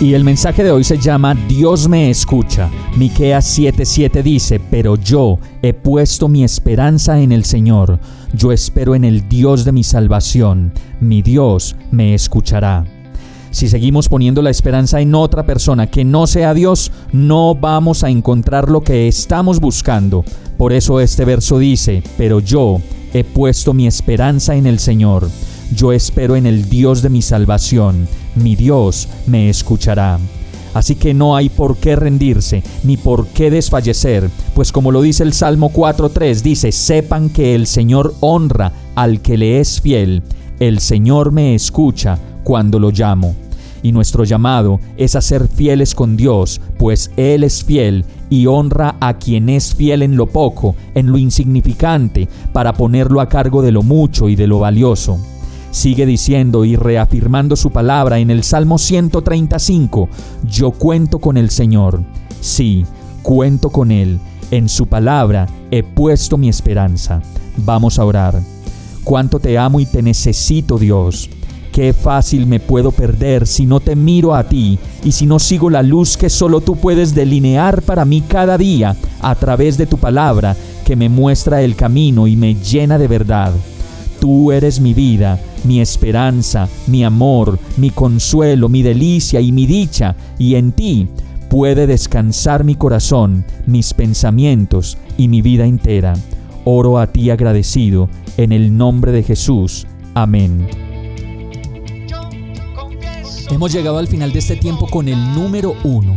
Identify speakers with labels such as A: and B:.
A: Y el mensaje de hoy se llama Dios me escucha. Miqueas 7:7 dice, "Pero yo he puesto mi esperanza en el Señor. Yo espero en el Dios de mi salvación. Mi Dios me escuchará." Si seguimos poniendo la esperanza en otra persona que no sea Dios, no vamos a encontrar lo que estamos buscando. Por eso este verso dice, "Pero yo he puesto mi esperanza en el Señor." Yo espero en el Dios de mi salvación, mi Dios me escuchará. Así que no hay por qué rendirse, ni por qué desfallecer, pues como lo dice el Salmo 4.3, dice, sepan que el Señor honra al que le es fiel, el Señor me escucha cuando lo llamo. Y nuestro llamado es a ser fieles con Dios, pues Él es fiel y honra a quien es fiel en lo poco, en lo insignificante, para ponerlo a cargo de lo mucho y de lo valioso. Sigue diciendo y reafirmando su palabra en el Salmo 135, yo cuento con el Señor, sí, cuento con Él, en su palabra he puesto mi esperanza. Vamos a orar. Cuánto te amo y te necesito, Dios. Qué fácil me puedo perder si no te miro a ti y si no sigo la luz que solo tú puedes delinear para mí cada día a través de tu palabra que me muestra el camino y me llena de verdad. Tú eres mi vida mi esperanza, mi amor, mi consuelo, mi delicia y mi dicha, y en ti puede descansar mi corazón, mis pensamientos y mi vida entera. Oro a ti agradecido, en el nombre de Jesús. Amén. Hemos llegado al final de este tiempo con el número uno.